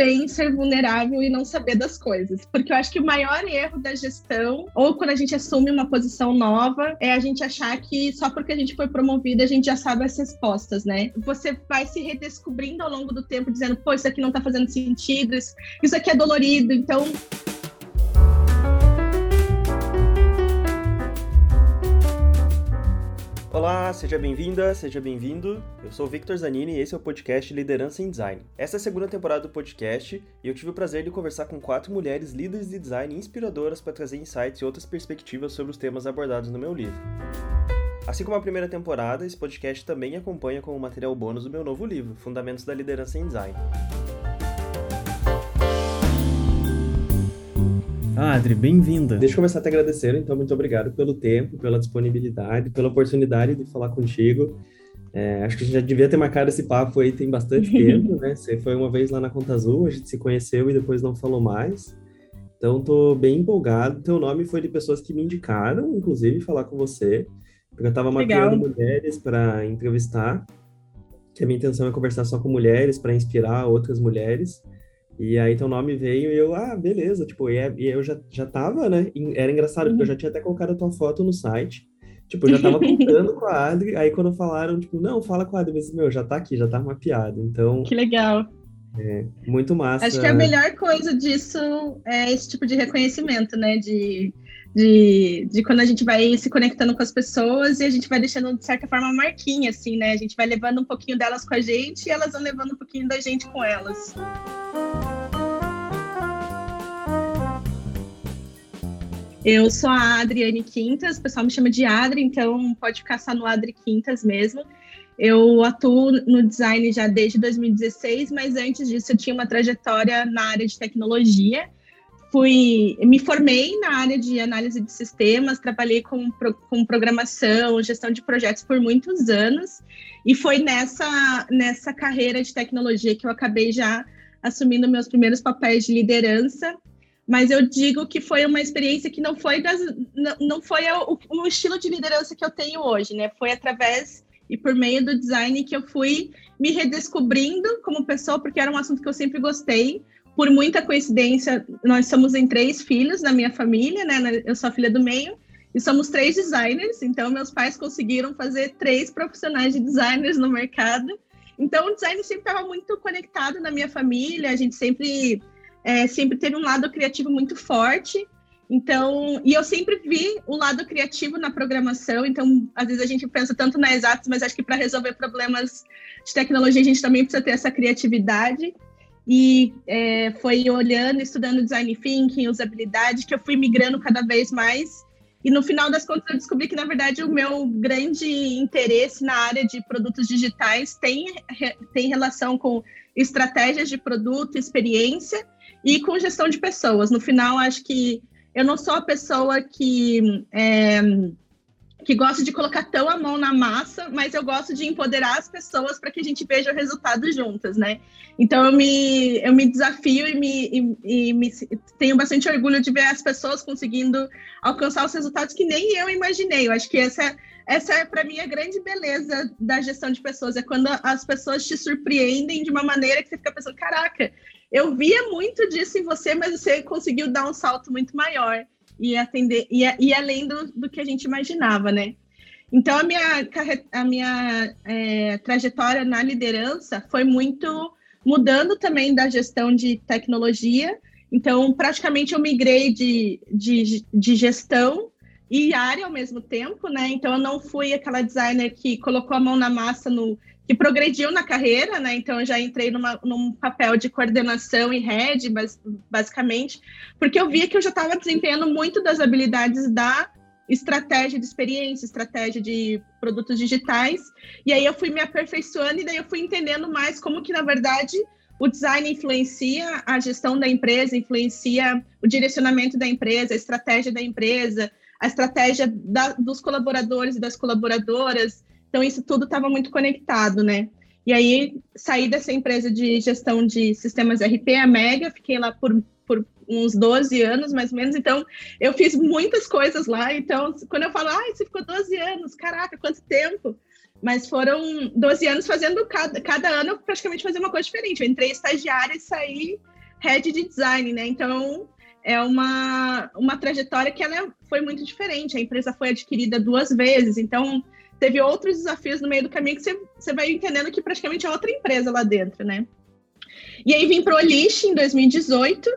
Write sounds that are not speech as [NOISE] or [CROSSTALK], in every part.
bem ser vulnerável e não saber das coisas. Porque eu acho que o maior erro da gestão, ou quando a gente assume uma posição nova, é a gente achar que só porque a gente foi promovida a gente já sabe as respostas, né? Você vai se redescobrindo ao longo do tempo, dizendo, pô, isso aqui não tá fazendo sentido, isso, isso aqui é dolorido. Então, Olá, seja bem-vinda, seja bem-vindo. Eu sou o Victor Zanini e esse é o podcast Liderança em Design. Essa é a segunda temporada do podcast e eu tive o prazer de conversar com quatro mulheres líderes de design inspiradoras para trazer insights e outras perspectivas sobre os temas abordados no meu livro. Assim como a primeira temporada, esse podcast também acompanha como material bônus do meu novo livro, Fundamentos da Liderança em Design. Ah, Adri, bem-vinda. Deixa eu começar te agradecendo, então, muito obrigado pelo tempo, pela disponibilidade, pela oportunidade de falar contigo. É, acho que a gente já devia ter marcado esse papo aí tem bastante [LAUGHS] tempo, né? Você foi uma vez lá na Conta Azul, a gente se conheceu e depois não falou mais. Então, tô bem empolgado. Teu nome foi de pessoas que me indicaram, inclusive, falar com você, porque eu estava mapeando mulheres para entrevistar, que a minha intenção é conversar só com mulheres, para inspirar outras mulheres. E aí teu nome veio e eu, ah, beleza, tipo, e, é, e eu já, já tava, né? Era engraçado, uhum. porque eu já tinha até colocado a tua foto no site. Tipo, eu já tava contando com a Adri, aí quando falaram, tipo, não, fala com a Adri, mas, meu, já tá aqui, já tá mapeado, então... Que legal. É, muito massa. Acho que a melhor coisa disso é esse tipo de reconhecimento, né, de, de, de quando a gente vai se conectando com as pessoas e a gente vai deixando, de certa forma, marquinha, assim, né, a gente vai levando um pouquinho delas com a gente e elas vão levando um pouquinho da gente com elas. Eu sou a Adriane Quintas, o pessoal me chama de Adri, então pode ficar só no Adri Quintas mesmo. Eu atuo no design já desde 2016, mas antes disso eu tinha uma trajetória na área de tecnologia. Fui, me formei na área de análise de sistemas, trabalhei com, com programação, gestão de projetos por muitos anos, e foi nessa, nessa carreira de tecnologia que eu acabei já assumindo meus primeiros papéis de liderança mas eu digo que foi uma experiência que não foi das, não, foi o, o, estilo de liderança que eu tenho hoje, né? Foi através e por meio do design que eu fui me redescobrindo como pessoa, porque era um assunto que eu sempre gostei. Por muita coincidência, nós somos em três filhos na minha família, né? Eu sou a filha do meio e somos três designers, então meus pais conseguiram fazer três profissionais de designers no mercado. Então o design sempre estava muito conectado na minha família, a gente sempre é, sempre teve um lado criativo muito forte. Então, e eu sempre vi o lado criativo na programação. Então, às vezes a gente pensa tanto na exatas, mas acho que para resolver problemas de tecnologia a gente também precisa ter essa criatividade. E é, foi olhando, estudando design thinking, usabilidade, que eu fui migrando cada vez mais. E no final das contas eu descobri que, na verdade, o meu grande interesse na área de produtos digitais tem, tem relação com estratégias de produto, experiência e com gestão de pessoas. No final, acho que eu não sou a pessoa que é, que gosta de colocar tão a mão na massa, mas eu gosto de empoderar as pessoas para que a gente veja o resultado juntas, né? Então eu me, eu me desafio e, me, e, e me tenho bastante orgulho de ver as pessoas conseguindo alcançar os resultados que nem eu imaginei. Eu acho que essa essa é para mim a grande beleza da gestão de pessoas, é quando as pessoas te surpreendem de uma maneira que você fica pensando, caraca, eu via muito disso em você, mas você conseguiu dar um salto muito maior e atender e, e além do, do que a gente imaginava, né? Então a minha a minha é, trajetória na liderança foi muito mudando também da gestão de tecnologia. Então praticamente eu migrei de, de, de gestão e área ao mesmo tempo, né? Então eu não fui aquela designer que colocou a mão na massa no que progrediu na carreira, né? Então eu já entrei numa, num papel de coordenação e head, basicamente, porque eu via que eu já estava desempenhando muito das habilidades da estratégia de experiência, estratégia de produtos digitais, e aí eu fui me aperfeiçoando e daí eu fui entendendo mais como que na verdade o design influencia a gestão da empresa, influencia o direcionamento da empresa, a estratégia da empresa, a estratégia da, dos colaboradores e das colaboradoras, então, isso tudo estava muito conectado, né? E aí, saí dessa empresa de gestão de sistemas RP, a Mega, fiquei lá por, por uns 12 anos, mais ou menos. Então, eu fiz muitas coisas lá. Então, quando eu falo, ah, você ficou 12 anos, caraca, quanto tempo! Mas foram 12 anos fazendo cada, cada ano praticamente fazer uma coisa diferente. Eu entrei estagiária e saí head de design, né? Então é uma, uma trajetória que ela foi muito diferente. A empresa foi adquirida duas vezes, então teve outros desafios no meio do caminho que você, você vai entendendo que praticamente é outra empresa lá dentro, né? E aí vim para o Olish em 2018,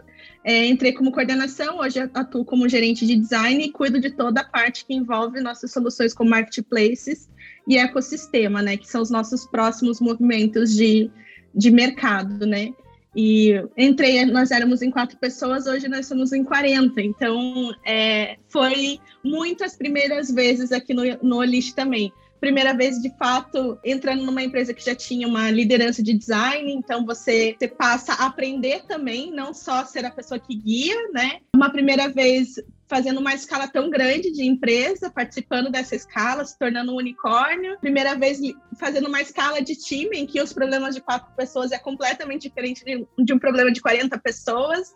é, entrei como coordenação, hoje atuo como gerente de design e cuido de toda a parte que envolve nossas soluções como marketplaces e ecossistema, né? Que são os nossos próximos movimentos de, de mercado, né? E entrei, nós éramos em quatro pessoas, hoje nós somos em 40. Então, é, foi muitas primeiras vezes aqui no, no Olish também. Primeira vez, de fato, entrando numa empresa que já tinha uma liderança de design, então você, você passa a aprender também, não só ser a pessoa que guia, né? Uma primeira vez fazendo uma escala tão grande de empresa, participando dessa escala, se tornando um unicórnio. Primeira vez fazendo uma escala de time, em que os problemas de quatro pessoas é completamente diferente de, um problema de 40 pessoas.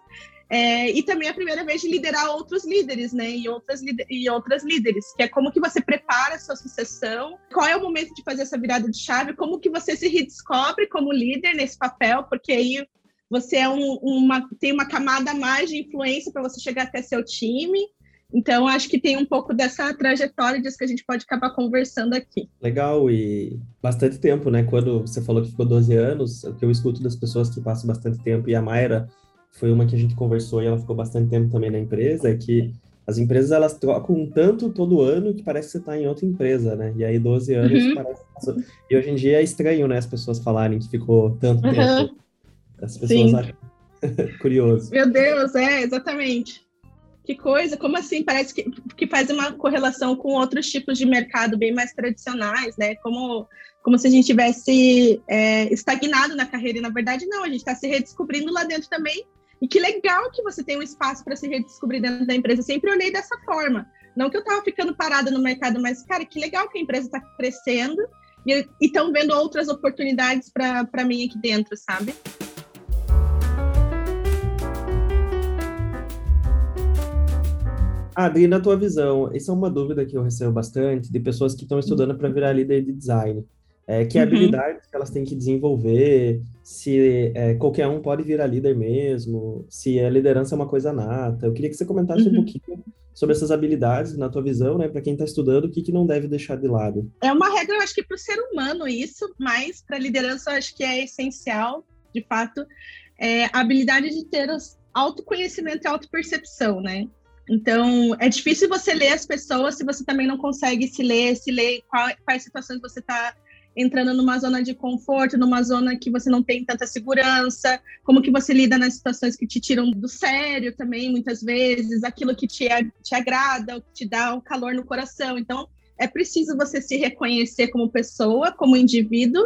É, e também a primeira vez de liderar outros líderes, né? E outras, e outras líderes, que é como que você prepara a sua sucessão, qual é o momento de fazer essa virada de chave, como que você se redescobre como líder nesse papel, porque aí você é um, uma, tem uma camada a mais de influência para você chegar até seu time. Então, acho que tem um pouco dessa trajetória disso que a gente pode acabar conversando aqui. Legal, e bastante tempo, né? Quando você falou que ficou 12 anos, o que eu escuto das pessoas que passam bastante tempo, e a Mayra foi uma que a gente conversou e ela ficou bastante tempo também na empresa, é que as empresas elas trocam tanto todo ano que parece que você está em outra empresa, né? E aí 12 anos uhum. parece. E hoje em dia é estranho, né? As pessoas falarem que ficou tanto uhum. As pessoas Sim. acham [LAUGHS] curioso. Meu Deus, é, exatamente. Que coisa, como assim? Parece que, que faz uma correlação com outros tipos de mercado bem mais tradicionais, né? Como, como se a gente tivesse é, estagnado na carreira. E na verdade, não, a gente está se redescobrindo lá dentro também. E que legal que você tem um espaço para se redescobrir dentro da empresa. Eu sempre olhei dessa forma. Não que eu estava ficando parada no mercado, mas, cara, que legal que a empresa está crescendo e estão vendo outras oportunidades para mim aqui dentro, sabe? Adri, na tua visão, essa é uma dúvida que eu recebo bastante de pessoas que estão estudando para virar líder de design. É, que uhum. habilidades que elas têm que desenvolver, se é, qualquer um pode virar líder mesmo, se a liderança é uma coisa nata. Eu queria que você comentasse uhum. um pouquinho sobre essas habilidades, na tua visão, né, para quem está estudando, o que, que não deve deixar de lado. É uma regra, eu acho que para o ser humano isso, mas para a liderança eu acho que é essencial, de fato, é a habilidade de ter os autoconhecimento e autopercepção, né? Então, é difícil você ler as pessoas se você também não consegue se ler, se ler qual, quais situações você está entrando numa zona de conforto, numa zona que você não tem tanta segurança, como que você lida nas situações que te tiram do sério também, muitas vezes, aquilo que te, te agrada, que te dá um calor no coração. Então, é preciso você se reconhecer como pessoa, como indivíduo,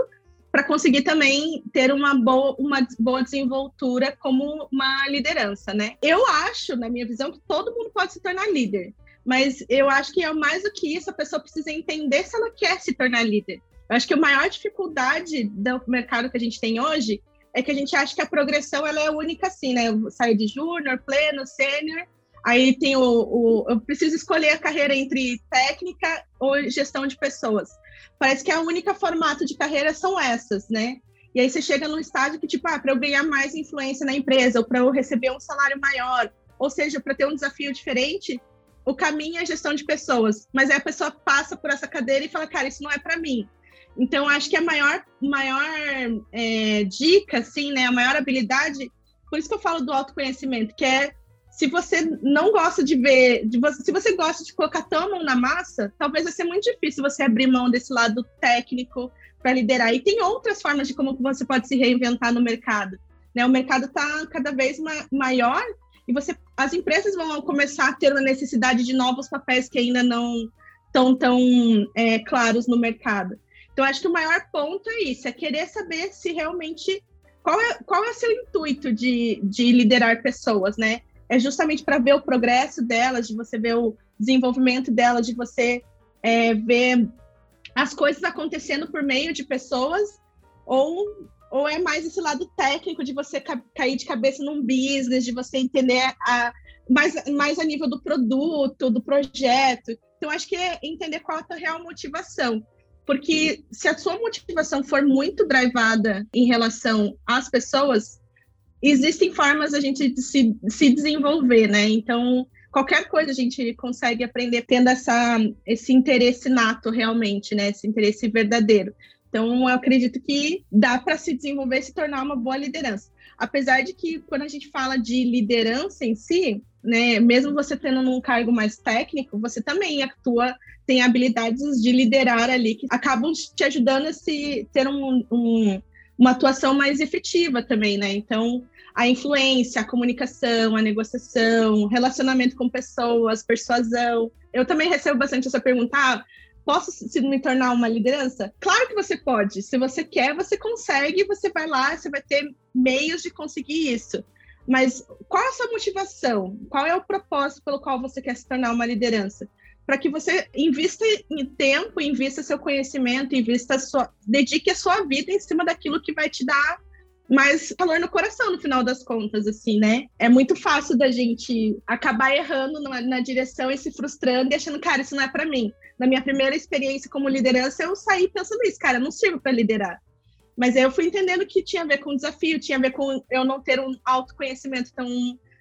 para conseguir também ter uma boa, uma boa desenvoltura como uma liderança, né? Eu acho, na minha visão, que todo mundo pode se tornar líder, mas eu acho que é mais do que isso, a pessoa precisa entender se ela quer se tornar líder. Eu acho que a maior dificuldade do mercado que a gente tem hoje é que a gente acha que a progressão ela é única assim, né? Eu saio de júnior, pleno, sênior, aí tem o, o, eu preciso escolher a carreira entre técnica ou gestão de pessoas parece que a única formato de carreira são essas, né? E aí você chega num estágio que, tipo, ah, para eu ganhar mais influência na empresa, ou para eu receber um salário maior, ou seja, para ter um desafio diferente, o caminho é a gestão de pessoas. Mas aí a pessoa passa por essa cadeira e fala, cara, isso não é para mim. Então, acho que a maior, maior é, dica, assim, né, a maior habilidade, por isso que eu falo do autoconhecimento, que é se você não gosta de ver, de você, se você gosta de colocar a mão na massa, talvez vai ser muito difícil você abrir mão desse lado técnico para liderar. E tem outras formas de como você pode se reinventar no mercado. Né? O mercado está cada vez ma maior e você, as empresas vão começar a ter uma necessidade de novos papéis que ainda não estão tão é, claros no mercado. Então, acho que o maior ponto é isso, é querer saber se realmente qual é, qual é o seu intuito de, de liderar pessoas, né? É justamente para ver o progresso delas, de você ver o desenvolvimento delas, de você é, ver as coisas acontecendo por meio de pessoas, ou, ou é mais esse lado técnico de você ca cair de cabeça num business, de você entender a, mais, mais a nível do produto, do projeto. Então, acho que é entender qual a tua real motivação. porque se a sua motivação for muito drivada em relação às pessoas, existem formas a gente de se, se desenvolver, né? Então, qualquer coisa a gente consegue aprender tendo essa, esse interesse nato realmente, né? Esse interesse verdadeiro. Então, eu acredito que dá para se desenvolver e se tornar uma boa liderança. Apesar de que, quando a gente fala de liderança em si, né, mesmo você tendo um cargo mais técnico, você também atua, tem habilidades de liderar ali que acabam te ajudando a se, ter um, um, uma atuação mais efetiva também, né? Então, a influência, a comunicação, a negociação, relacionamento com pessoas, persuasão. Eu também recebo bastante essa pergunta: ah, posso se me tornar uma liderança? Claro que você pode. Se você quer, você consegue, você vai lá, você vai ter meios de conseguir isso. Mas qual é a sua motivação? Qual é o propósito pelo qual você quer se tornar uma liderança? Para que você invista em tempo, invista seu conhecimento, invista sua, dedique a sua vida em cima daquilo que vai te dar mais calor no coração no final das contas, assim, né? É muito fácil da gente acabar errando na, na direção e se frustrando e achando, cara, isso não é para mim. Na minha primeira experiência como liderança, eu saí pensando isso, cara, não sirvo para liderar. Mas aí eu fui entendendo que tinha a ver com desafio, tinha a ver com eu não ter um autoconhecimento tão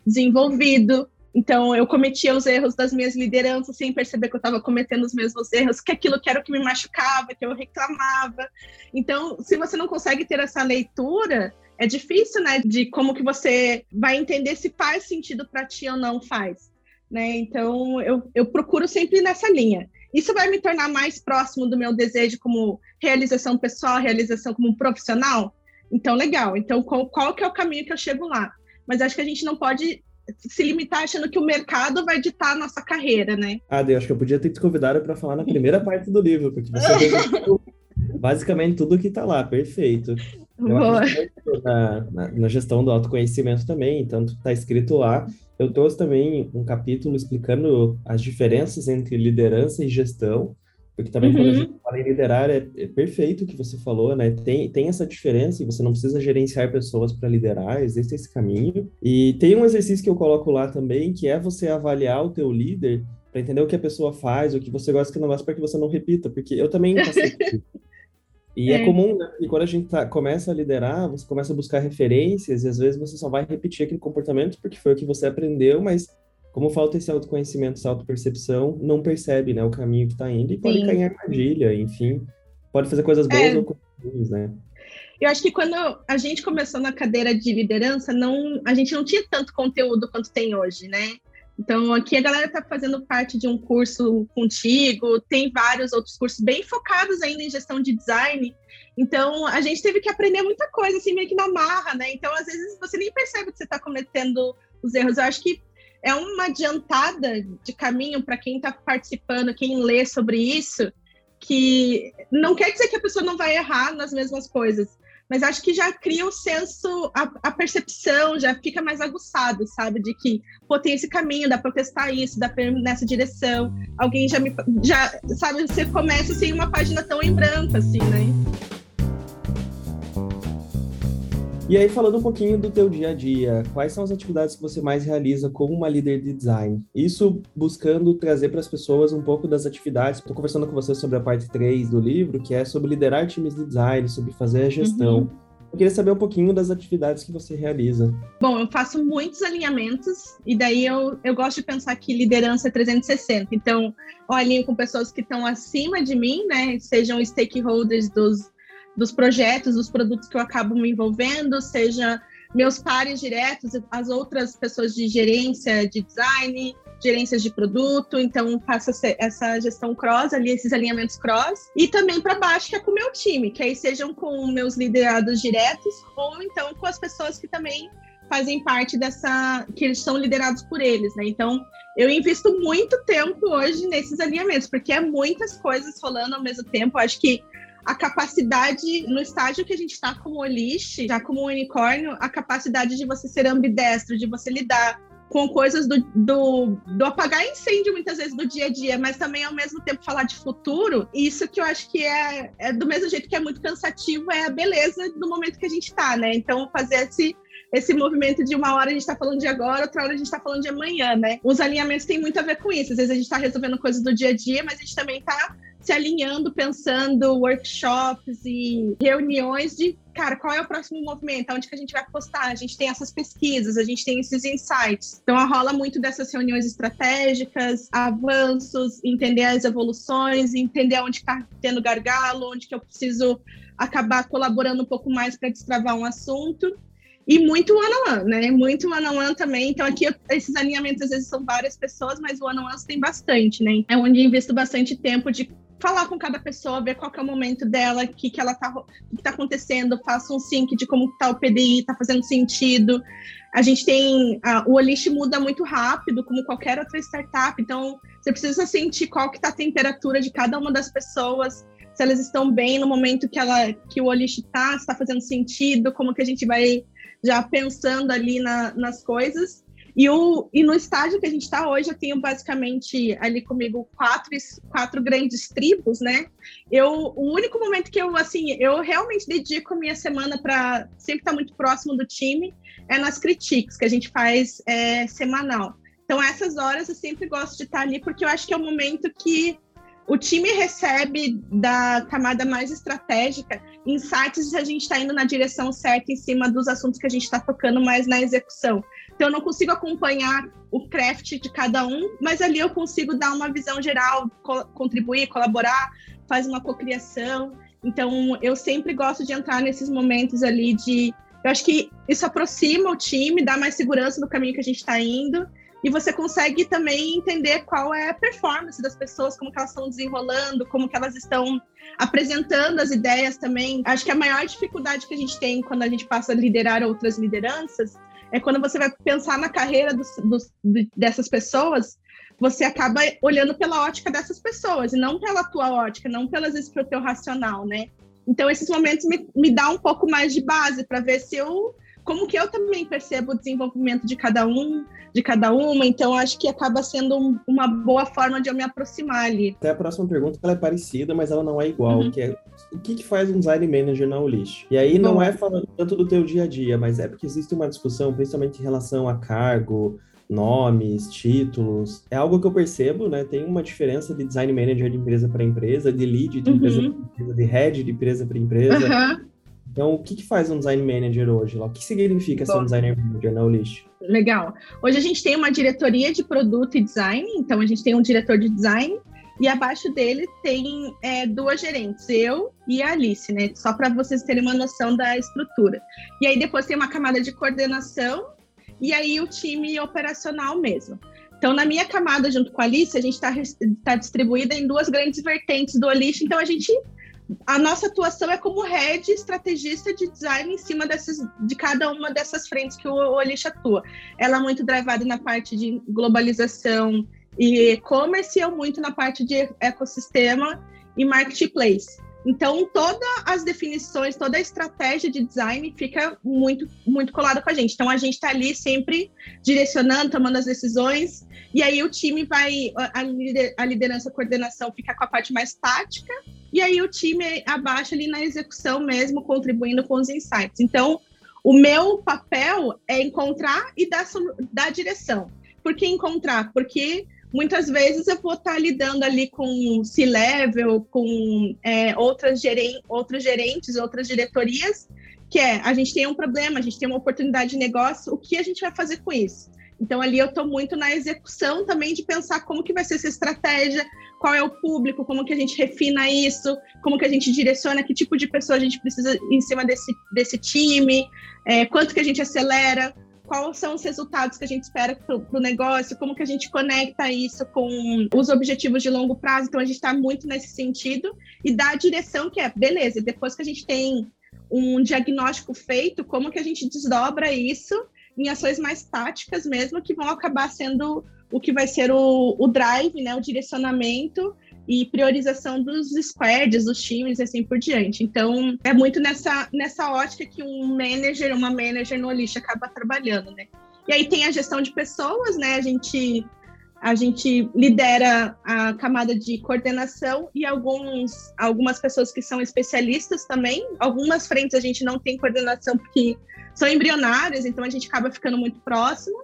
desenvolvido. Então, eu cometia os erros das minhas lideranças sem perceber que eu estava cometendo os mesmos erros, que aquilo que era o que me machucava, que eu reclamava. Então, se você não consegue ter essa leitura, é difícil, né, de como que você vai entender se faz sentido para ti ou não faz, né? Então, eu, eu procuro sempre nessa linha. Isso vai me tornar mais próximo do meu desejo como realização pessoal, realização como profissional? Então, legal. Então, qual, qual que é o caminho que eu chego lá? Mas acho que a gente não pode se limitar achando que o mercado vai ditar a nossa carreira, né? Ah, eu acho que eu podia ter te convidado para falar na primeira [LAUGHS] parte do livro, porque você basicamente tudo que está lá, perfeito. Boa. Na, na, na, gestão do autoconhecimento também, tanto está escrito lá. Eu trouxe também um capítulo explicando as diferenças entre liderança e gestão, porque também uhum. quando a uhum. gente fala em liderar, é, é, perfeito o que você falou, né? Tem, tem essa diferença e você não precisa gerenciar pessoas para liderar, existe esse caminho. E tem um exercício que eu coloco lá também, que é você avaliar o teu líder para entender o que a pessoa faz, o que você gosta o que não gosta, para que você não repita, porque eu também [LAUGHS] passei E é, é comum, né? E quando a gente tá, começa a liderar, você começa a buscar referências e às vezes você só vai repetir aquele comportamento porque foi o que você aprendeu, mas como falta esse autoconhecimento, essa autopercepção, não percebe, né, o caminho que está indo e pode Sim. cair em armadilha, enfim, pode fazer coisas boas é. ou coisas ruins, né? Eu acho que quando a gente começou na cadeira de liderança, não, a gente não tinha tanto conteúdo quanto tem hoje, né? Então, aqui a galera está fazendo parte de um curso contigo, tem vários outros cursos bem focados ainda em gestão de design. Então, a gente teve que aprender muita coisa, assim, meio que na marra, né? Então, às vezes, você nem percebe que você está cometendo os erros. Eu acho que é uma adiantada de caminho para quem está participando, quem lê sobre isso, que não quer dizer que a pessoa não vai errar nas mesmas coisas, mas acho que já cria o senso, a, a, percepção já fica mais aguçado, sabe? De que, pô, tem esse caminho, dá para testar isso, dá para ir nessa direção. Alguém já me. Já, sabe, você começa sem uma página tão em branco, assim, né? E aí, falando um pouquinho do teu dia a dia, quais são as atividades que você mais realiza como uma líder de design? Isso buscando trazer para as pessoas um pouco das atividades. Estou conversando com você sobre a parte 3 do livro, que é sobre liderar times de design, sobre fazer a gestão. Uhum. Eu queria saber um pouquinho das atividades que você realiza. Bom, eu faço muitos alinhamentos e daí eu, eu gosto de pensar que liderança é 360. Então, eu alinho com pessoas que estão acima de mim, né? Sejam stakeholders dos, dos projetos, dos produtos que eu acabo me envolvendo, seja meus pares diretos, as outras pessoas de gerência de design, gerências de produto, então faço essa gestão cross ali, esses alinhamentos cross, e também para baixo, que é com o meu time, que aí sejam com meus liderados diretos, ou então com as pessoas que também fazem parte dessa, que eles são liderados por eles, né? Então, eu invisto muito tempo hoje nesses alinhamentos, porque é muitas coisas rolando ao mesmo tempo. acho que a capacidade, no estágio que a gente está como Olish, já como unicórnio, a capacidade de você ser ambidestro, de você lidar com coisas do, do, do, apagar incêndio muitas vezes do dia a dia, mas também ao mesmo tempo falar de futuro, isso que eu acho que é, é do mesmo jeito que é muito cansativo, é a beleza do momento que a gente está, né? Então, fazer esse, esse movimento de uma hora a gente está falando de agora, outra hora a gente está falando de amanhã, né? Os alinhamentos têm muito a ver com isso. Às vezes a gente está resolvendo coisas do dia a dia, mas a gente também está se alinhando, pensando workshops e reuniões de, cara, qual é o próximo movimento? Onde que a gente vai apostar? A gente tem essas pesquisas, a gente tem esses insights. Então, rola muito dessas reuniões estratégicas, avanços, entender as evoluções, entender onde está tendo gargalo, onde que eu preciso acabar colaborando um pouco mais para destravar um assunto. E muito one-on-one, né? Muito one-on-one também. Então, aqui, esses alinhamentos, às vezes, são várias pessoas, mas o one-on-one tem bastante, né? É onde eu invisto bastante tempo de falar com cada pessoa, ver qual é o momento dela, o que, que ela tá, que tá acontecendo, faço um sync de como tá o PDI, tá fazendo sentido. A gente tem a, o Olish muda muito rápido, como qualquer outra startup, então você precisa sentir qual que tá a temperatura de cada uma das pessoas, se elas estão bem no momento que ela que o Olish tá, se tá fazendo sentido, como que a gente vai já pensando ali na, nas coisas. E, o, e no estágio que a gente está hoje, eu tenho basicamente ali comigo quatro, quatro grandes tribos, né? Eu, o único momento que eu, assim, eu realmente dedico a minha semana para sempre estar tá muito próximo do time é nas critiques, que a gente faz é, semanal. Então, essas horas eu sempre gosto de estar tá ali, porque eu acho que é o momento que o time recebe da camada mais estratégica insights se a gente está indo na direção certa em cima dos assuntos que a gente está tocando mais na execução. Então, eu não consigo acompanhar o craft de cada um, mas ali eu consigo dar uma visão geral, co contribuir, colaborar, faz uma cocriação. Então, eu sempre gosto de entrar nesses momentos ali de. Eu acho que isso aproxima o time, dá mais segurança no caminho que a gente está indo e você consegue também entender qual é a performance das pessoas, como que elas estão desenrolando, como que elas estão apresentando as ideias também. Acho que a maior dificuldade que a gente tem quando a gente passa a liderar outras lideranças é quando você vai pensar na carreira dos, dos, dessas pessoas, você acaba olhando pela ótica dessas pessoas, e não pela tua ótica, não pelas vezes pelo teu racional, né? Então, esses momentos me, me dá um pouco mais de base para ver se eu como que eu também percebo o desenvolvimento de cada um, de cada uma, então acho que acaba sendo um, uma boa forma de eu me aproximar ali. Até a próxima pergunta, ela é parecida, mas ela não é igual, uhum. que é o que, que faz um design manager na Ulish? E aí não Bom. é falando tanto do teu dia a dia, mas é porque existe uma discussão, principalmente em relação a cargo, nomes, títulos. É algo que eu percebo, né? Tem uma diferença de design manager de empresa para empresa, de lead de uhum. empresa para empresa, de head de empresa para empresa. Uhum. Então, o que, que faz um design manager hoje? O que significa Bom, ser um designer manager na Ulish? Legal. Hoje a gente tem uma diretoria de produto e design, então a gente tem um diretor de design e abaixo dele tem é, duas gerentes, eu e a Alice, né? Só para vocês terem uma noção da estrutura. E aí depois tem uma camada de coordenação e aí o time operacional mesmo. Então, na minha camada, junto com a Alice, a gente está tá distribuída em duas grandes vertentes do Alice, então a gente a nossa atuação é como head estrategista de design em cima dessas, de cada uma dessas frentes que o Olish atua. Ela é muito drivada na parte de globalização e e-commerce, e eu muito na parte de ecossistema e marketplace. Então, todas as definições, toda a estratégia de design fica muito, muito colada com a gente. Então, a gente está ali sempre direcionando, tomando as decisões, e aí o time vai, a liderança, a coordenação fica com a parte mais tática, e aí o time abaixo ali na execução mesmo, contribuindo com os insights. Então, o meu papel é encontrar e dar, dar direção. Por que encontrar? Porque muitas vezes eu vou estar lidando ali com C-level, com é, outras, geren outros gerentes, outras diretorias, que é, a gente tem um problema, a gente tem uma oportunidade de negócio, o que a gente vai fazer com isso? Então, ali eu estou muito na execução também de pensar como que vai ser essa estratégia, qual é o público, como que a gente refina isso, como que a gente direciona, que tipo de pessoa a gente precisa em cima desse, desse time, é, quanto que a gente acelera, quais são os resultados que a gente espera para o negócio, como que a gente conecta isso com os objetivos de longo prazo. Então, a gente está muito nesse sentido e dá a direção que é, beleza, depois que a gente tem um diagnóstico feito, como que a gente desdobra isso em ações mais táticas mesmo, que vão acabar sendo o que vai ser o, o drive, né, o direcionamento e priorização dos squads, dos times e assim por diante. Então, é muito nessa, nessa ótica que um manager, uma manager no Olish acaba trabalhando, né? E aí tem a gestão de pessoas, né? A gente a gente lidera a camada de coordenação e alguns, algumas pessoas que são especialistas também. Algumas frentes a gente não tem coordenação porque são embrionárias, então a gente acaba ficando muito próximo.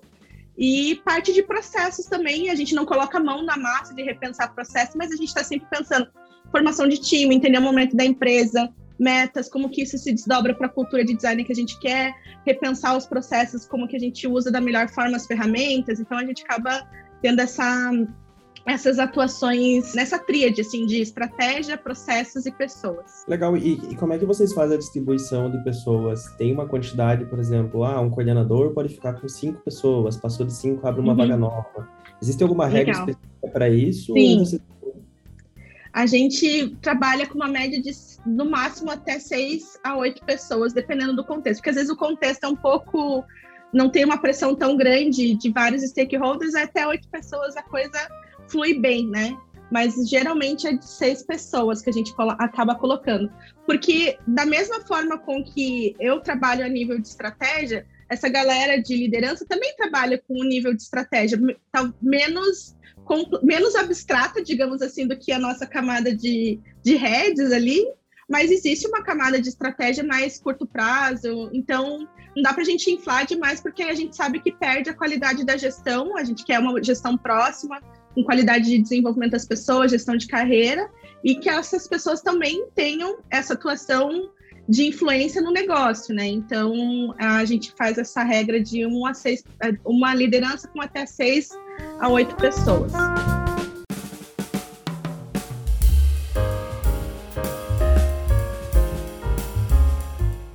E parte de processos também, a gente não coloca a mão na massa de repensar processo, mas a gente está sempre pensando formação de time, entender o momento da empresa, metas, como que isso se desdobra para a cultura de design que a gente quer, repensar os processos, como que a gente usa da melhor forma as ferramentas. Então a gente acaba tendo essa essas atuações nessa tríade assim de estratégia, processos e pessoas. Legal. E, e, como é que vocês fazem a distribuição de pessoas? Tem uma quantidade, por exemplo, ah, um coordenador pode ficar com cinco pessoas, passou de cinco, abre uma uhum. vaga nova. Existe alguma regra Legal. específica para isso? Sim. Você... A gente trabalha com uma média de no máximo até seis a oito pessoas, dependendo do contexto, porque às vezes o contexto é um pouco não tem uma pressão tão grande de vários stakeholders, até oito pessoas a coisa flui bem, né? Mas geralmente é de seis pessoas que a gente acaba colocando. Porque, da mesma forma com que eu trabalho a nível de estratégia, essa galera de liderança também trabalha com um nível de estratégia tá menos, menos abstrata, digamos assim, do que a nossa camada de, de redes ali, mas existe uma camada de estratégia mais curto prazo, então não dá para a gente inflar demais, porque a gente sabe que perde a qualidade da gestão, a gente quer uma gestão próxima, com qualidade de desenvolvimento das pessoas, gestão de carreira, e que essas pessoas também tenham essa atuação de influência no negócio, né? Então a gente faz essa regra de um a seis, uma liderança com até seis a oito pessoas.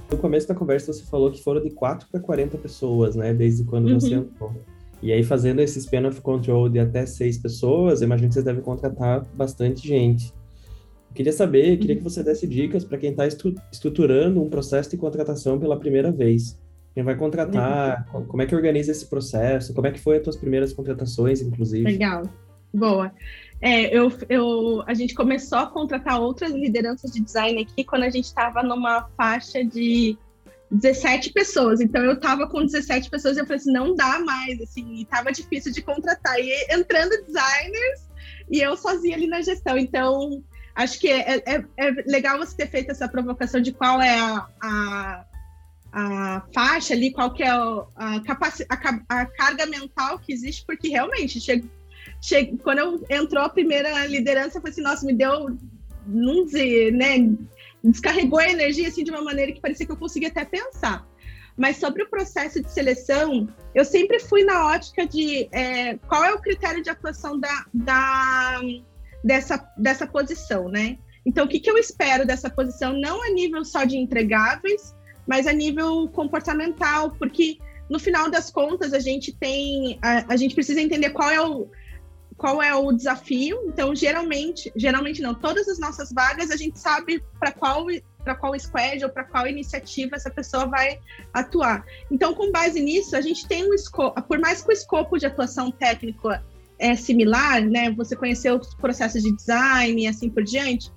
No começo da conversa você falou que foram de 4 para 40 pessoas, né? Desde quando uhum. você entrou. E aí, fazendo esse span of control de até seis pessoas, eu imagino que vocês devem contratar bastante gente. Eu queria saber, queria que você desse dicas para quem está estru estruturando um processo de contratação pela primeira vez. Quem vai contratar, uhum. como é que organiza esse processo, como é que foi as tuas primeiras contratações, inclusive? Legal, boa. É, eu, eu, a gente começou a contratar outras lideranças de design aqui quando a gente estava numa faixa de 17 pessoas. Então eu tava com 17 pessoas e eu falei assim, não dá mais, assim, e tava difícil de contratar. E entrando designers e eu sozinha ali na gestão. Então, acho que é, é, é legal você ter feito essa provocação de qual é a, a, a faixa ali, qual que é a, a, a, carga mental que existe, porque realmente chega, chega, quando eu entrou a primeira liderança, eu falei assim, nossa, me deu, não dizer, né? Descarregou a energia assim de uma maneira que parecia que eu conseguia até pensar. Mas sobre o processo de seleção, eu sempre fui na ótica de é, qual é o critério de atuação da, da, dessa, dessa posição, né? Então, o que, que eu espero dessa posição, não a nível só de entregáveis, mas a nível comportamental, porque no final das contas a gente tem, a, a gente precisa entender qual é o, qual é o desafio. Então, geralmente, geralmente não, todas as nossas vagas a gente sabe para qual para qual squad ou para qual iniciativa essa pessoa vai atuar. Então, com base nisso, a gente tem um escopo, por mais que o escopo de atuação técnico é similar, né? Você conheceu os processos de design e assim por diante,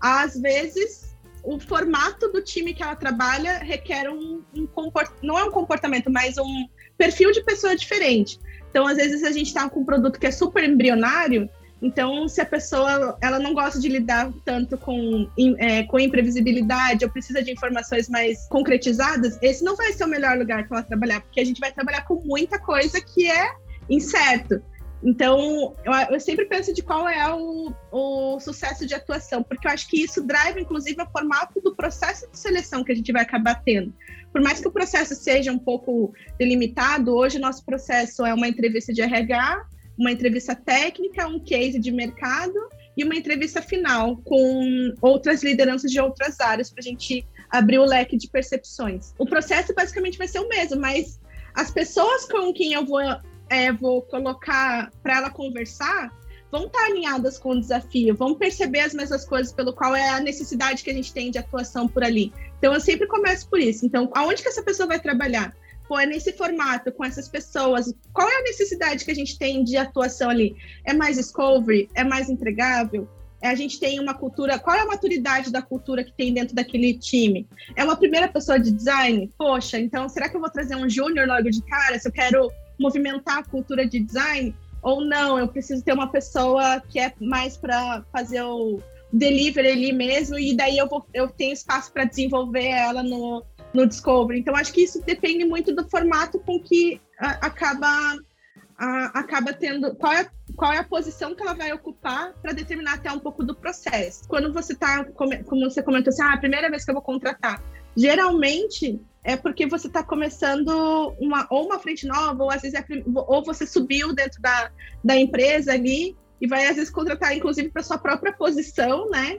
às vezes o formato do time que ela trabalha requer um, um comport... não é um comportamento, mas um perfil de pessoa diferente. Então, às vezes, a gente está com um produto que é super embrionário, então, se a pessoa ela não gosta de lidar tanto com, é, com imprevisibilidade ou precisa de informações mais concretizadas, esse não vai ser o melhor lugar para ela trabalhar, porque a gente vai trabalhar com muita coisa que é incerto. Então, eu, eu sempre penso de qual é o, o, sucesso de atuação, porque eu acho que isso drive, inclusive, o formato do processo de seleção que a gente vai acabar tendo por mais que o processo seja um pouco delimitado, hoje nosso processo é uma entrevista de RH, uma entrevista técnica, um case de mercado e uma entrevista final com outras lideranças de outras áreas para a gente abrir o leque de percepções. O processo basicamente vai ser o mesmo, mas as pessoas com quem eu vou, é, vou colocar para ela conversar vão estar alinhadas com o desafio, vão perceber as mesmas coisas pelo qual é a necessidade que a gente tem de atuação por ali. Então eu sempre começo por isso. Então, aonde que essa pessoa vai trabalhar? Pô, é nesse formato, com essas pessoas. Qual é a necessidade que a gente tem de atuação ali? É mais discovery? É mais entregável? É, a gente tem uma cultura. Qual é a maturidade da cultura que tem dentro daquele time? É uma primeira pessoa de design? Poxa, então será que eu vou trazer um júnior logo de cara? Se eu quero movimentar a cultura de design? Ou não, eu preciso ter uma pessoa que é mais para fazer o delivery ali mesmo, e daí eu, vou, eu tenho espaço para desenvolver ela no, no Discovery. Então, acho que isso depende muito do formato com que a, acaba a, acaba tendo qual é, qual é a posição que ela vai ocupar para determinar até um pouco do processo. Quando você está, como você comentou assim, ah, a primeira vez que eu vou contratar, geralmente é porque você está começando uma, ou uma frente nova, ou às vezes é, ou você subiu dentro da, da empresa ali e vai às vezes contratar, inclusive, para sua própria posição, né?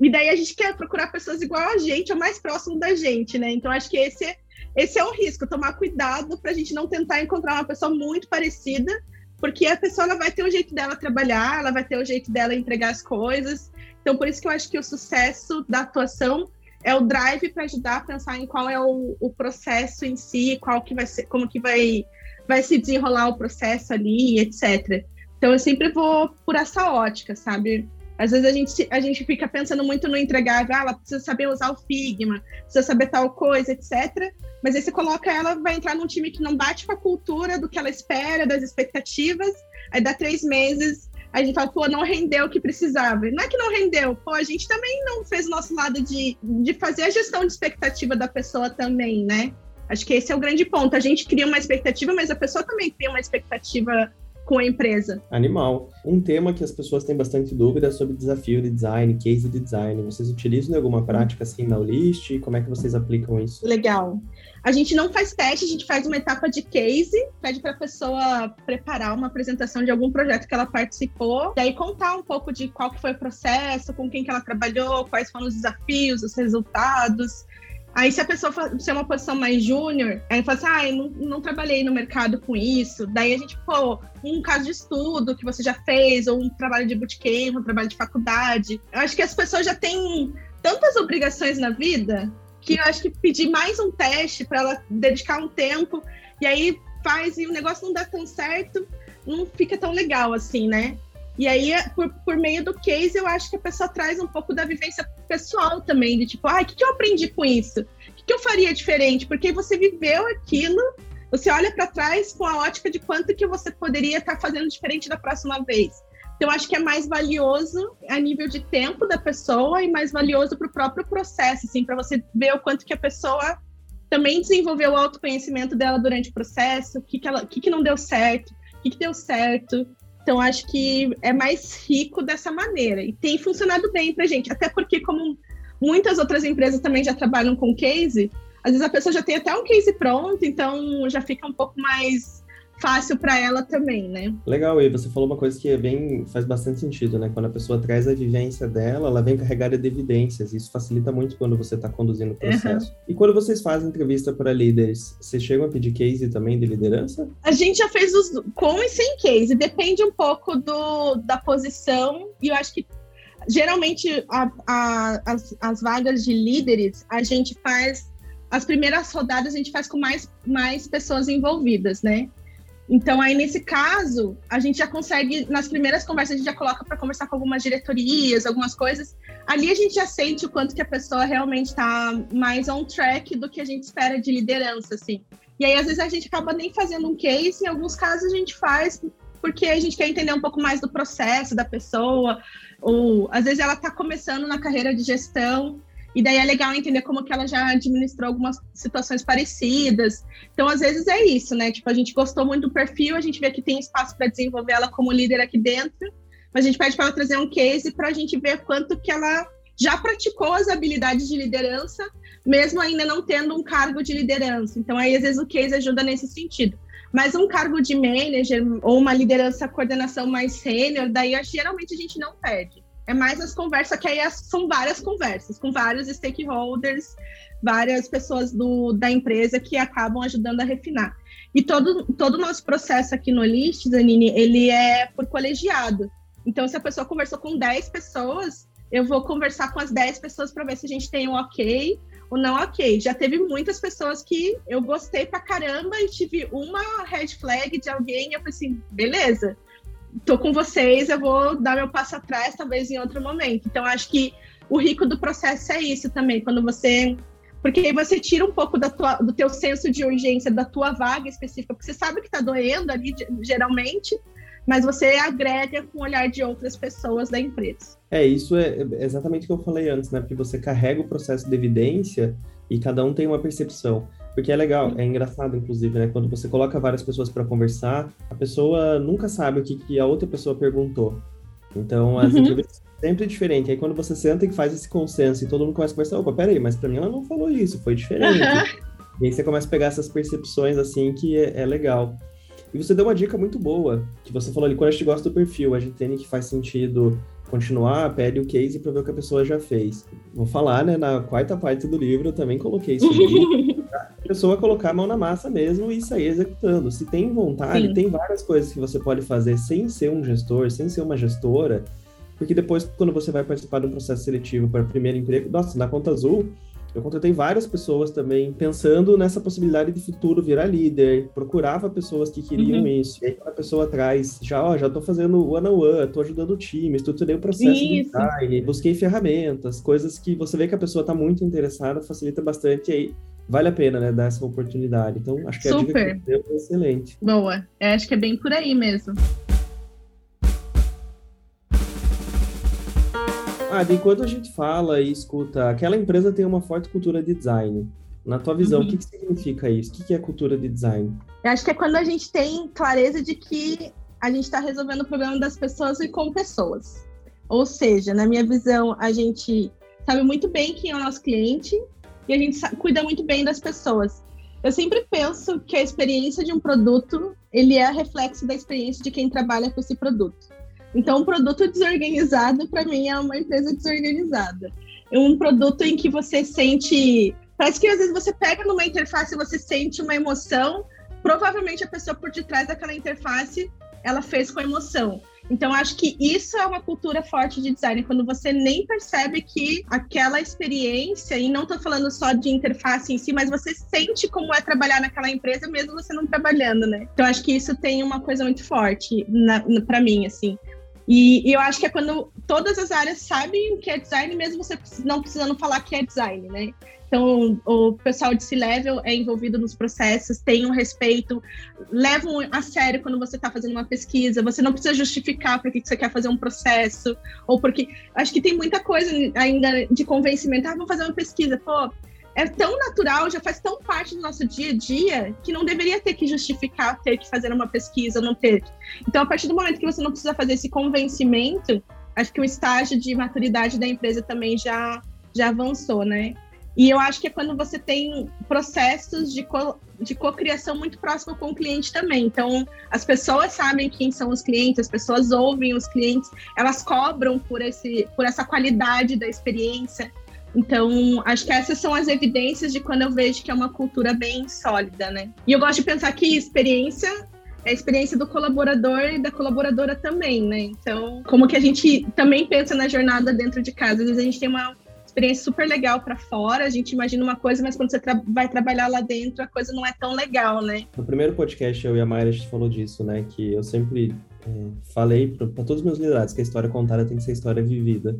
E daí a gente quer procurar pessoas igual a gente, ou mais próximo da gente, né? Então acho que esse é, esse é um risco, tomar cuidado para a gente não tentar encontrar uma pessoa muito parecida, porque a pessoa ela vai ter o jeito dela trabalhar, ela vai ter o jeito dela entregar as coisas. Então por isso que eu acho que o sucesso da atuação é o drive para ajudar a pensar em qual é o, o, processo em si, qual que vai ser, como que vai, vai se desenrolar o processo ali, etc. Então eu sempre vou por essa ótica, sabe? Às vezes a gente, a gente fica pensando muito no entregar, ah, ela precisa saber usar o Figma, precisa saber tal coisa, etc. Mas aí você coloca ela, vai entrar num time que não bate com a cultura do que ela espera, das expectativas, aí dá três meses, a gente fala, pô, não rendeu o que precisava. Não é que não rendeu, pô, a gente também não fez o nosso lado de, de fazer a gestão de expectativa da pessoa também, né? Acho que esse é o grande ponto. A gente cria uma expectativa, mas a pessoa também cria uma expectativa com a empresa. Animal. Um tema que as pessoas têm bastante dúvida é sobre desafio de design, case de design. Vocês utilizam alguma prática assim na List? Como é que vocês aplicam isso? Legal. A gente não faz teste, a gente faz uma etapa de case, pede para a pessoa preparar uma apresentação de algum projeto que ela participou, e aí contar um pouco de qual que foi o processo, com quem que ela trabalhou, quais foram os desafios, os resultados, Aí, se a pessoa se é uma posição mais júnior, aí fala assim: ah, eu não, não, trabalhei no mercado com isso. Daí a gente, pô, um caso de estudo que você já fez, ou um trabalho de bootcamp, um trabalho de faculdade. Eu acho que as pessoas já têm tantas obrigações na vida que eu acho que pedir mais um teste para ela dedicar um tempo, e aí faz e o negócio não dá tão certo, não fica tão legal assim, né? E aí, por, por meio do case, eu acho que a pessoa traz um pouco da vivência pessoal também, de tipo, ah, o que, que eu aprendi com isso? O que, que eu faria diferente? Porque você viveu aquilo, você olha para trás com a ótica de quanto que você poderia estar tá fazendo diferente da próxima vez. Então, acho que é mais valioso a nível de tempo da pessoa e mais valioso para o próprio processo, assim, para você ver o quanto que a pessoa também desenvolveu o autoconhecimento dela durante o processo, o que, que, ela, que, que não deu certo, o que, que deu certo, então, acho que é mais rico dessa maneira. E tem funcionado bem para gente. Até porque, como muitas outras empresas também já trabalham com case, às vezes a pessoa já tem até um case pronto, então já fica um pouco mais fácil para ela também, né? Legal, e você falou uma coisa que é bem faz bastante sentido, né? Quando a pessoa traz a vivência dela, ela vem carregada de evidências. Isso facilita muito quando você está conduzindo o processo. Uhum. E quando vocês fazem entrevista para líderes, vocês chegam a pedir case também de liderança? A gente já fez os com e sem case, depende um pouco do, da posição. E eu acho que geralmente a, a, as, as vagas de líderes a gente faz as primeiras rodadas a gente faz com mais, mais pessoas envolvidas, né? Então, aí, nesse caso, a gente já consegue, nas primeiras conversas, a gente já coloca para conversar com algumas diretorias, algumas coisas. Ali a gente já sente o quanto que a pessoa realmente está mais on track do que a gente espera de liderança, assim. E aí, às vezes, a gente acaba nem fazendo um case, em alguns casos a gente faz porque a gente quer entender um pouco mais do processo da pessoa, ou às vezes ela está começando na carreira de gestão e daí é legal entender como que ela já administrou algumas situações parecidas. Então, às vezes é isso, né? Tipo, a gente gostou muito do perfil, a gente vê que tem espaço para desenvolver ela como líder aqui dentro, mas a gente pede para ela trazer um case para a gente ver quanto que ela já praticou as habilidades de liderança, mesmo ainda não tendo um cargo de liderança. Então, aí, às vezes, o case ajuda nesse sentido. Mas um cargo de manager ou uma liderança, coordenação mais sênior, daí geralmente a gente não pede. É mais as conversas, que aí são várias conversas, com vários stakeholders, várias pessoas do, da empresa que acabam ajudando a refinar. E todo, todo o nosso processo aqui no List, Zanini, ele é por colegiado. Então, se a pessoa conversou com 10 pessoas, eu vou conversar com as 10 pessoas para ver se a gente tem um ok ou não ok. Já teve muitas pessoas que eu gostei pra caramba e tive uma red flag de alguém e eu falei assim, beleza, tô com vocês, eu vou dar meu passo atrás, talvez em outro momento. Então, acho que o rico do processo é isso também, quando você. Porque aí você tira um pouco da tua, do teu senso de urgência, da tua vaga específica, porque você sabe que está doendo ali, geralmente, mas você agrega com o olhar de outras pessoas da empresa. É, isso é exatamente o que eu falei antes, né? Porque você carrega o processo de evidência e cada um tem uma percepção. Porque é legal, é engraçado, inclusive, né? Quando você coloca várias pessoas para conversar, a pessoa nunca sabe o que, que a outra pessoa perguntou. Então, as uhum. entrevistas são sempre diferentes. Aí, quando você senta e faz esse consenso e todo mundo começa a conversar, opa, peraí, mas para mim ela não falou isso, foi diferente. Uhum. E aí você começa a pegar essas percepções, assim, que é, é legal. E você deu uma dica muito boa, que você falou ali, quando a gente gosta do perfil, a gente tem que faz sentido continuar, pede o case para ver o que a pessoa já fez. Vou falar, né, na quarta parte do livro eu também coloquei isso ali, [LAUGHS] a pessoa colocar a mão na massa mesmo e sair executando. Se tem vontade, Sim. tem várias coisas que você pode fazer sem ser um gestor, sem ser uma gestora, porque depois, quando você vai participar de um processo seletivo para primeiro emprego, nossa, na Conta Azul, eu contratei várias pessoas também pensando nessa possibilidade de futuro virar líder, procurava pessoas que queriam uhum. isso. E aí, a pessoa traz, já, ó, já tô fazendo one-on-one, tô ajudando o time, estruturei o processo isso. de design, busquei ferramentas, coisas que você vê que a pessoa tá muito interessada, facilita bastante, e aí vale a pena, né, dar essa oportunidade. Então, acho que a Super. dica que deu é excelente. Boa, eu acho que é bem por aí mesmo. Ah, enquanto a gente fala e escuta, aquela empresa tem uma forte cultura de design. Na tua visão, uhum. o que, que significa isso? O que, é cultura de design? Eu acho que é quando a gente tem clareza de que a gente está resolvendo o problema das pessoas e com pessoas. Ou seja, na minha visão, a gente sabe muito bem quem é o nosso cliente e a gente cuida muito bem das pessoas. Eu sempre penso que a experiência de um produto, ele é reflexo da experiência de quem trabalha com esse produto. Então, um produto desorganizado, para mim, é uma empresa desorganizada. É um produto em que você sente. Parece que às vezes você pega numa interface e você sente uma emoção. Provavelmente a pessoa por detrás daquela interface ela fez com emoção. Então, acho que isso é uma cultura forte de design, quando você nem percebe que aquela experiência, e não estou falando só de interface em si, mas você sente como é trabalhar naquela empresa, mesmo você não trabalhando, né? Então, acho que isso tem uma coisa muito forte para mim, assim. E, e, eu acho que é quando todas as áreas sabem o que é design, mesmo você não precisando falar que é design, né? Então, o pessoal de C-Level é envolvido nos processos, tem um respeito, levam a sério quando você está fazendo uma pesquisa, você não precisa justificar por que você quer fazer um processo, ou porque. Acho que tem muita coisa ainda de convencimento. Ah, vou fazer uma pesquisa. Pô, é tão natural, já faz tão parte do nosso dia a dia, que não deveria ter que justificar ter que fazer uma pesquisa, não ter. Então, a partir do momento que você não precisa fazer esse convencimento, acho que o estágio de maturidade da empresa também já, já avançou, né? E eu acho que é quando você tem processos de, co, de cocriação muito próximo com o cliente também. Então, as pessoas sabem quem são os clientes, as pessoas ouvem os clientes, elas cobram por, esse, por essa qualidade da experiência. Então, acho que essas são as evidências de quando eu vejo que é uma cultura bem sólida, né? E eu gosto de pensar que experiência é a experiência do colaborador e da colaboradora também, né? Então, como que a gente também pensa na jornada dentro de casa? Às vezes a gente tem uma experiência super legal para fora, a gente imagina uma coisa, mas quando você tra vai trabalhar lá dentro, a coisa não é tão legal, né? No primeiro podcast, eu e a Mayra, a gente falou disso, né? Que eu sempre é, falei para todos os meus liderados que a história contada tem que ser história vivida.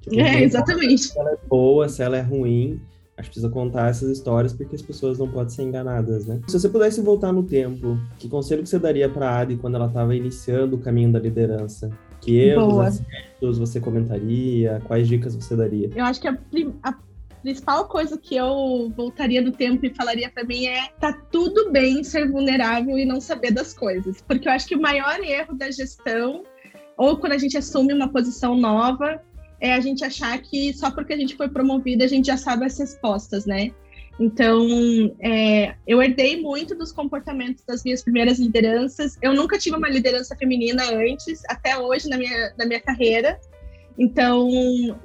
Tipo, é, exatamente. Se ela é boa, se ela é ruim, acho que precisa contar essas histórias porque as pessoas não podem ser enganadas, né? Se você pudesse voltar no tempo, que conselho que você daria para a Adi quando ela estava iniciando o caminho da liderança? Que erros, acertos você comentaria? Quais dicas você daria? Eu acho que a, a principal coisa que eu voltaria no tempo e falaria para mim é tá tudo bem ser vulnerável e não saber das coisas, porque eu acho que o maior erro da gestão ou quando a gente assume uma posição nova é a gente achar que só porque a gente foi promovida a gente já sabe as respostas, né? Então, é, eu herdei muito dos comportamentos das minhas primeiras lideranças. Eu nunca tive uma liderança feminina antes, até hoje na minha, na minha carreira. Então,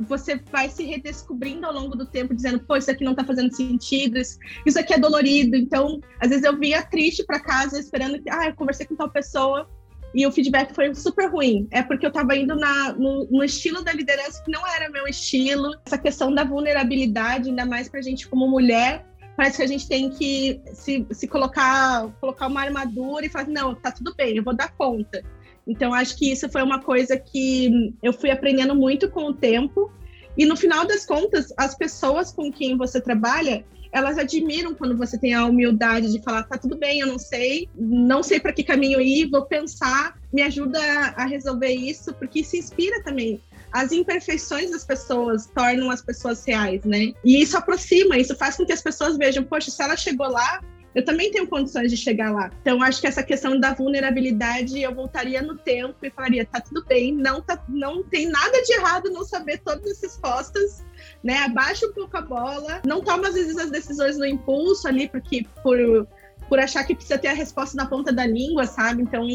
você vai se redescobrindo ao longo do tempo, dizendo, pô, isso aqui não tá fazendo sentido, isso, isso aqui é dolorido. Então, às vezes eu vinha triste para casa, esperando que, ah, eu conversei com tal pessoa, e o feedback foi super ruim. É porque eu estava indo na, no, no, estilo da liderança que não era meu estilo. Essa questão da vulnerabilidade, ainda mais para a gente como mulher, parece que a gente tem que se, se colocar, colocar uma armadura e falar, não, tá tudo bem, eu vou dar conta. Então, acho que isso foi uma coisa que eu fui aprendendo muito com o tempo. E no final das contas, as pessoas com quem você trabalha, elas admiram quando você tem a humildade de falar, tá tudo bem, eu não sei, não sei para que caminho ir, vou pensar, me ajuda a resolver isso, porque isso inspira também as imperfeições das pessoas tornam as pessoas reais, né? E isso aproxima, isso faz com que as pessoas vejam, poxa, se ela chegou lá, eu também tenho condições de chegar lá. Então, acho que essa questão da vulnerabilidade, eu voltaria no tempo e falaria, tá tudo bem, não, tá, não tem nada de errado não saber todas as respostas, né? Abaixa um pouco a bola, não toma às vezes as decisões no impulso ali, porque por, por achar que precisa ter a resposta na ponta da língua, sabe? Então,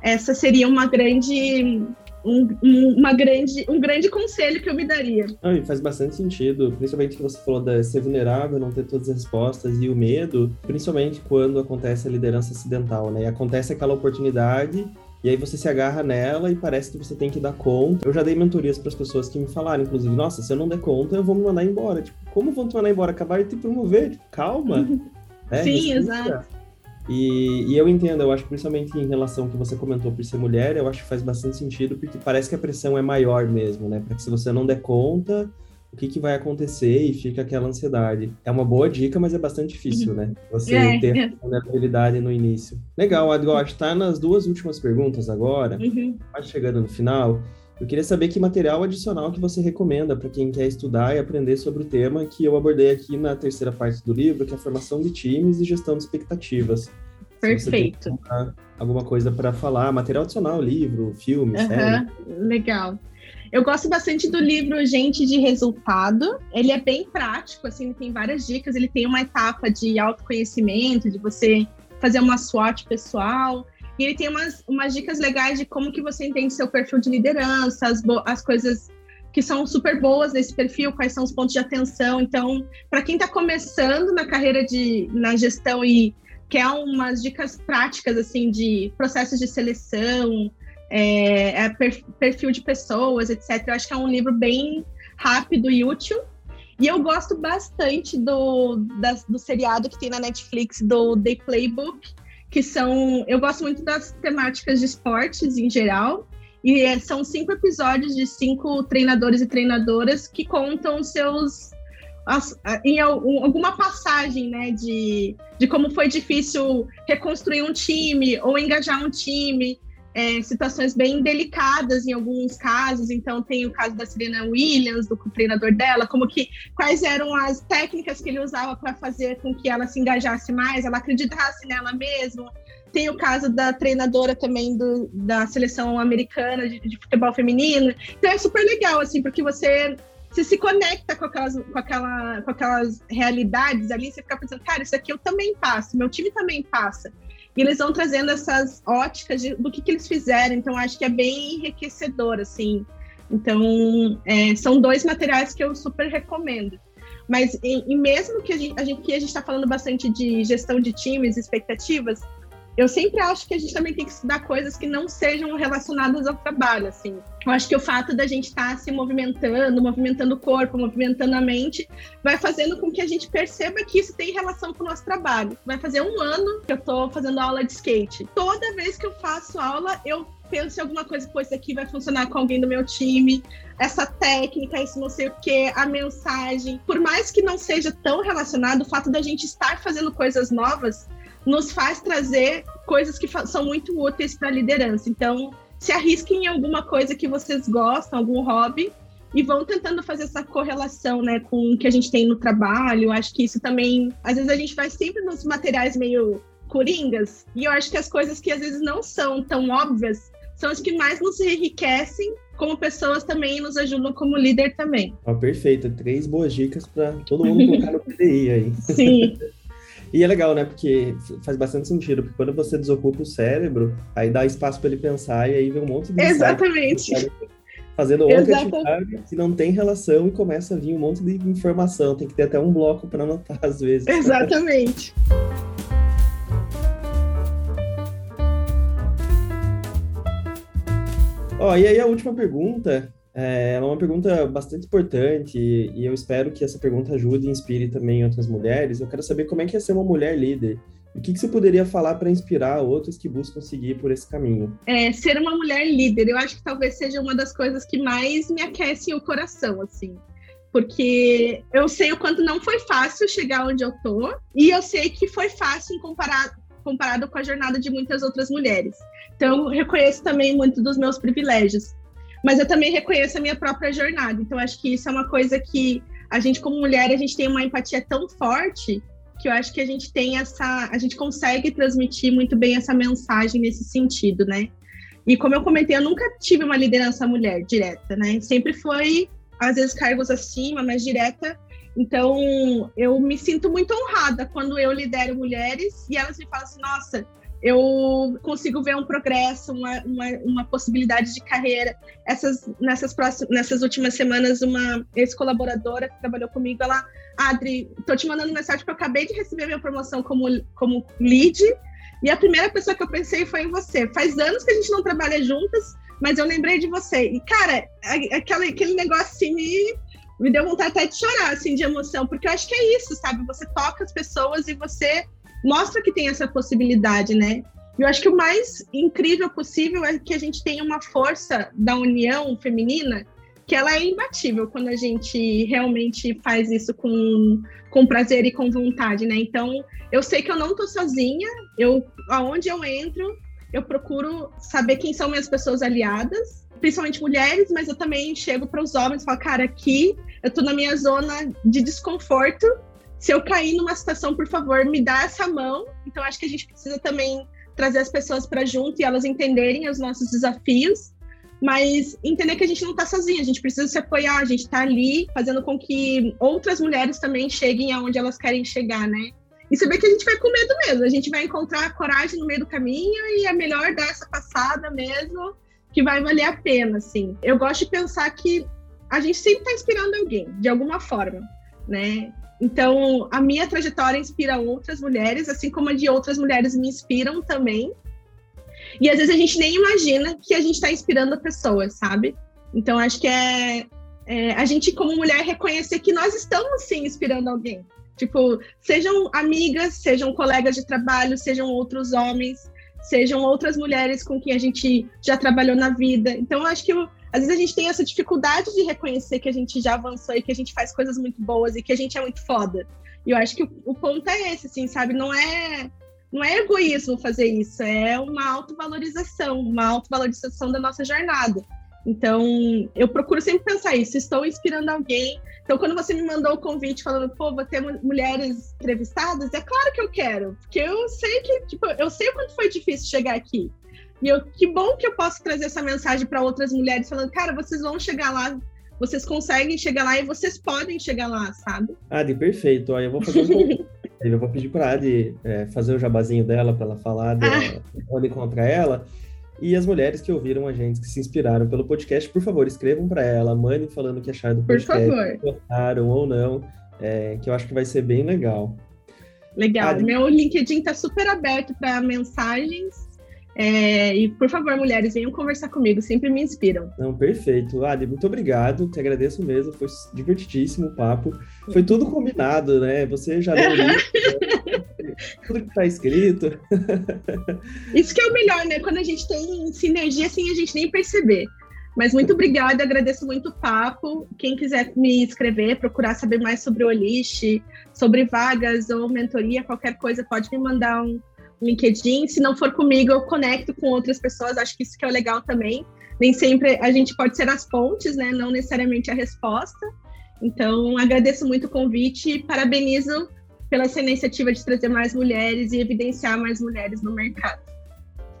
essa seria uma grande um, uma grande, um grande conselho que eu me daria. Ah, faz bastante sentido, principalmente que você falou de ser vulnerável, não ter todas as respostas e o medo, principalmente quando acontece a liderança acidental, né? E acontece aquela oportunidade e aí você se agarra nela e parece que você tem que dar conta. Eu já dei mentorias para as pessoas que me falaram, inclusive, nossa, se eu não der conta, eu vou me mandar embora. Tipo, como vão te mandar embora? Acabaram de te promover. Tipo, calma. [LAUGHS] É, Sim, exato. E, e, eu entendo, eu acho principalmente em relação ao que você comentou por ser mulher, eu acho que faz bastante sentido, porque parece que a pressão é maior mesmo, né? Para que se você não der conta, o que, que vai acontecer e fica aquela ansiedade. É uma boa dica, mas é bastante difícil, né? [LAUGHS] Você é. ter vulnerabilidade no início. Legal, Adgor, está nas duas últimas perguntas agora, uhum. quase chegando no final. Eu queria saber que material adicional que você recomenda para quem quer estudar e aprender sobre o tema que eu abordei aqui na terceira parte do livro, que é a formação de times e gestão de expectativas. Perfeito. alguma coisa para falar, material adicional, livro, filme, uhum, série. Legal. Eu gosto bastante do livro Gente de Resultado. Ele é bem prático, assim, tem várias dicas. Ele tem uma etapa de autoconhecimento, de você fazer uma SWOT pessoal. E ele tem umas, umas dicas legais de como que você entende seu perfil de liderança, as, as coisas que são super boas nesse perfil, quais são os pontos de atenção. Então, para quem está começando na carreira de na gestão e quer umas dicas práticas assim de processos de seleção, é, é perfil de pessoas, etc. Eu acho que é um livro bem rápido e útil. E eu gosto bastante do, da, do seriado que tem na Netflix, do The Playbook, que são. Eu gosto muito das temáticas de esportes em geral. E é, são cinco episódios de cinco treinadores e treinadoras que contam seus. As, em alguma passagem, né, de, de como foi difícil reconstruir um time ou engajar um time, é, situações bem delicadas em alguns casos. Então, tem o caso da Serena Williams, do treinador dela, como que quais eram as técnicas que ele usava para fazer com que ela se engajasse mais, ela acreditasse nela mesma. Tem o caso da treinadora também do, da seleção americana de, de futebol feminino. Então é super legal, assim, porque você você se conecta com aquelas, com, aquela, com aquelas realidades ali, você fica pensando, cara, isso aqui eu também passo, meu time também passa. E eles vão trazendo essas óticas de, do que, que eles fizeram, então acho que é bem enriquecedor, assim. Então, é, são dois materiais que eu super recomendo. Mas, e, e mesmo que a gente, a gente, que a gente está falando bastante de gestão de times, expectativas, eu sempre acho que a gente também tem que estudar coisas que não sejam relacionadas ao trabalho, assim. Eu acho que o fato da gente estar tá se movimentando, movimentando o corpo, movimentando a mente, vai fazendo com que a gente perceba que isso tem relação com o nosso trabalho. Vai fazer um ano que eu estou fazendo aula de skate. Toda vez que eu faço aula, eu penso em alguma coisa, pô, isso aqui vai funcionar com alguém do meu time, essa técnica, isso não sei o que, a mensagem. Por mais que não seja tão relacionado, o fato da gente estar fazendo coisas novas nos faz trazer coisas que são muito úteis para a liderança. Então, se arrisquem em alguma coisa que vocês gostam, algum hobby, e vão tentando fazer essa correlação, né, com o que a gente tem no trabalho. Acho que isso também, às vezes a gente vai sempre nos materiais meio coringas, e eu acho que as coisas que às vezes não são tão óbvias são as que mais nos enriquecem como pessoas também nos ajudam como líder também. Oh, perfeito, três boas dicas para todo mundo colocar no PDI aí. Sim. [LAUGHS] E é legal, né? Porque faz bastante sentido, porque quando você desocupa o cérebro, aí dá espaço para ele pensar e aí vem um monte de Exatamente. Fazendo outra atividade que não tem relação e começa a vir um monte de informação. Tem que ter até um bloco para anotar às vezes. Exatamente. Ó, e aí a última pergunta é, é uma pergunta bastante importante e eu espero que essa pergunta ajude e inspire também outras mulheres. Eu quero saber como é que é ser uma mulher líder. O que, que você poderia falar para inspirar outros que buscam seguir por esse caminho? É, ser uma mulher líder, eu acho que talvez seja uma das coisas que mais me aquece o coração, assim. Porque eu sei o quanto não foi fácil chegar onde eu tô, e eu sei que foi fácil comparado, comparado com a jornada de muitas outras mulheres. Então, eu reconheço também muito dos meus privilégios. Mas eu também reconheço a minha própria jornada. Então, acho que isso é uma coisa que a gente, como mulher, a gente tem uma empatia tão forte que eu acho que a gente tem essa, a gente consegue transmitir muito bem essa mensagem nesse sentido, né? E como eu comentei, eu nunca tive uma liderança mulher direta, né? Sempre foi, às vezes, cargos acima, mas direta. Então, eu me sinto muito honrada quando eu lidero mulheres e elas me falam assim: nossa, eu consigo ver um progresso, uma, uma, uma possibilidade de carreira. Essas, nessas, próximas, nessas últimas semanas, uma ex-colaboradora que trabalhou comigo, ela, Adri, tô te mandando mensagem porque eu acabei de receber minha promoção como, como lead, e a primeira pessoa que eu pensei foi em você. Faz anos que a gente não trabalha juntas, mas eu lembrei de você. E, cara, aquele, aquele negócio assim me, me deu vontade até de chorar, assim, de emoção, porque eu acho que é isso, sabe? Você toca as pessoas e você mostra que tem essa possibilidade, né? Eu acho que o mais incrível possível é que a gente tenha uma força da união feminina que ela é imbatível quando a gente realmente faz isso com, com prazer e com vontade, né? Então, eu sei que eu não tô sozinha, eu aonde eu entro, eu procuro saber quem são minhas pessoas aliadas, principalmente mulheres, mas eu também chego para os homens e falo, cara, aqui eu tô na minha zona de desconforto se eu cair numa situação, por favor, me dá essa mão. Então, acho que a gente precisa também trazer as pessoas para junto e elas entenderem os nossos desafios, mas entender que a gente não está sozinha, a gente precisa se apoiar, a gente está ali fazendo com que outras mulheres também cheguem aonde elas querem chegar, né? E saber que a gente vai com medo mesmo, a gente vai encontrar coragem no meio do caminho e é melhor dar essa passada mesmo, que vai valer a pena, assim. Eu gosto de pensar que a gente sempre está inspirando alguém, de alguma forma, né? Então, a minha trajetória inspira outras mulheres, assim como a de outras mulheres me inspiram também. E às vezes a gente nem imagina que a gente está inspirando pessoas, sabe? Então, acho que é, é, a gente, como mulher, reconhecer que nós estamos sim inspirando alguém. Tipo, sejam amigas, sejam colegas de trabalho, sejam outros homens, sejam outras mulheres com quem a gente já trabalhou na vida. Então, acho que às vezes a gente tem essa dificuldade de reconhecer que a gente já avançou e que a gente faz coisas muito boas e que a gente é muito foda. E eu acho que o, ponto é esse, assim, sabe? Não é não é egoísmo fazer isso, é uma autovalorização, uma autovalorização da nossa jornada. Então, eu procuro sempre pensar isso, estou inspirando alguém. Então, quando você me mandou o convite falando, pô, vou ter mulheres entrevistadas, é claro que eu quero, porque eu sei que, tipo, eu sei o quanto foi difícil chegar aqui. E eu, que bom que eu posso trazer essa mensagem para outras mulheres, falando, cara, vocês vão chegar lá, vocês conseguem chegar lá e vocês podem chegar lá, sabe? Adi, perfeito. Olha, eu vou fazer um Eu vou pedir para a Adi é, fazer o jabazinho dela para ela falar de ah. onde encontrar ela. E as mulheres que ouviram a gente, que se inspiraram pelo podcast, por favor, escrevam para ela, mandem falando o que acharam do podcast, por favor. gostaram ou não, é, que eu acho que vai ser bem legal. Legal. Meu LinkedIn está super aberto para mensagens. É, e, por favor, mulheres, venham conversar comigo, sempre me inspiram. Não, perfeito. Adi, muito obrigado, te agradeço mesmo, foi divertidíssimo o papo. Foi tudo combinado, né? Você já leu livro, tudo que está escrito. [LAUGHS] Isso que é o melhor, né? Quando a gente tem sinergia sem a gente nem perceber. Mas muito obrigada, agradeço muito o papo. Quem quiser me escrever, procurar saber mais sobre o Olish, sobre vagas ou mentoria, qualquer coisa, pode me mandar um, LinkedIn. Se não for comigo, eu conecto com outras pessoas. Acho que isso que é legal também. Nem sempre a gente pode ser as pontes, né? Não necessariamente a resposta. Então, agradeço muito o convite e parabenizo pela essa iniciativa de trazer mais mulheres e evidenciar mais mulheres no mercado.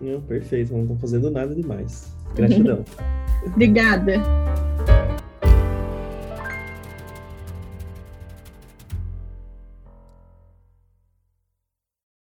Não, perfeito, não estou fazendo nada demais. Gratidão. [LAUGHS] Obrigada.